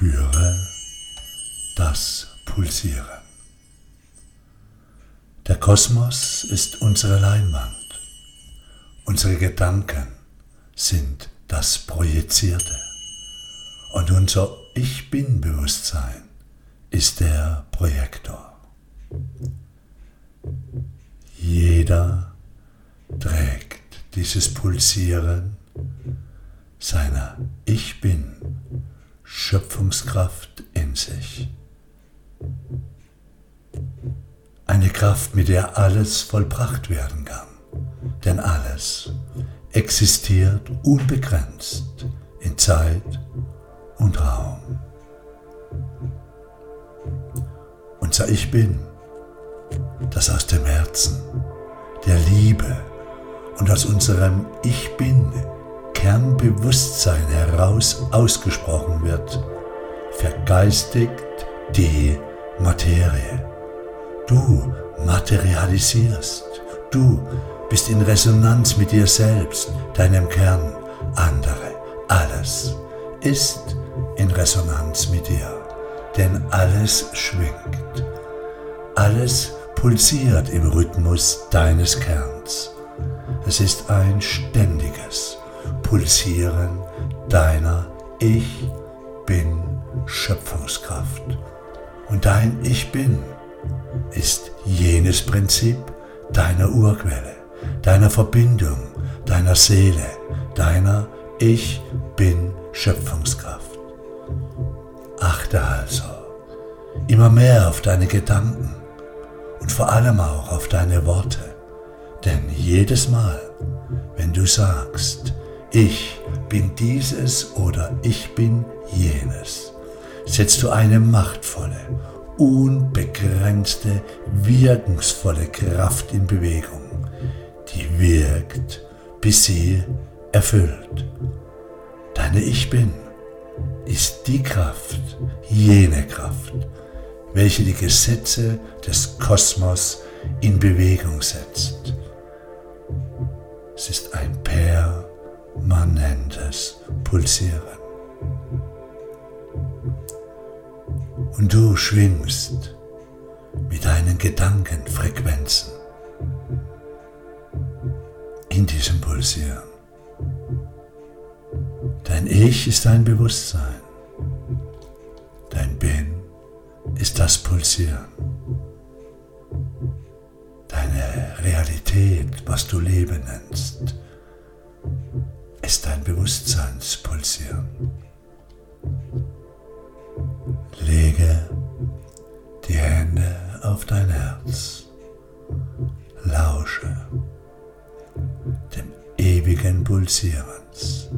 Spüre das Pulsieren. Der Kosmos ist unsere Leinwand. Unsere Gedanken sind das Projizierte. Und unser Ich Bin-Bewusstsein ist der Projektor. Jeder trägt dieses Pulsieren seiner Ich Bin Schöpfungskraft in sich. Eine Kraft, mit der alles vollbracht werden kann. Denn alles existiert unbegrenzt in Zeit und Raum. Unser Ich Bin, das aus dem Herzen, der Liebe und aus unserem Ich Bin Kernbewusstsein heraus ausgesprochen wird, vergeistigt die Materie. Du materialisierst. Du bist in Resonanz mit dir selbst, deinem Kern. Andere, alles ist in Resonanz mit dir. Denn alles schwingt. Alles pulsiert im Rhythmus deines Kerns. Es ist ein ständiges, Pulsieren deiner Ich bin Schöpfungskraft. Und dein Ich bin ist jenes Prinzip deiner Urquelle, deiner Verbindung, deiner Seele, deiner Ich bin Schöpfungskraft. Achte also immer mehr auf deine Gedanken und vor allem auch auf deine Worte, denn jedes Mal, wenn du sagst, ich bin dieses oder ich bin jenes, setzt du eine machtvolle, unbegrenzte, wirkungsvolle Kraft in Bewegung, die wirkt, bis sie erfüllt. Deine Ich bin ist die Kraft, jene Kraft, welche die Gesetze des Kosmos in Bewegung setzt. Es ist ein permanentes Pulsieren. Und du schwingst mit deinen Gedankenfrequenzen in diesem Pulsieren. Dein Ich ist dein Bewusstsein. Dein Bin ist das Pulsieren. Deine Realität, was du Leben nennst, ist dein Bewusstseinspulsieren. Lege die Hände auf dein Herz. Lausche dem ewigen Pulsierens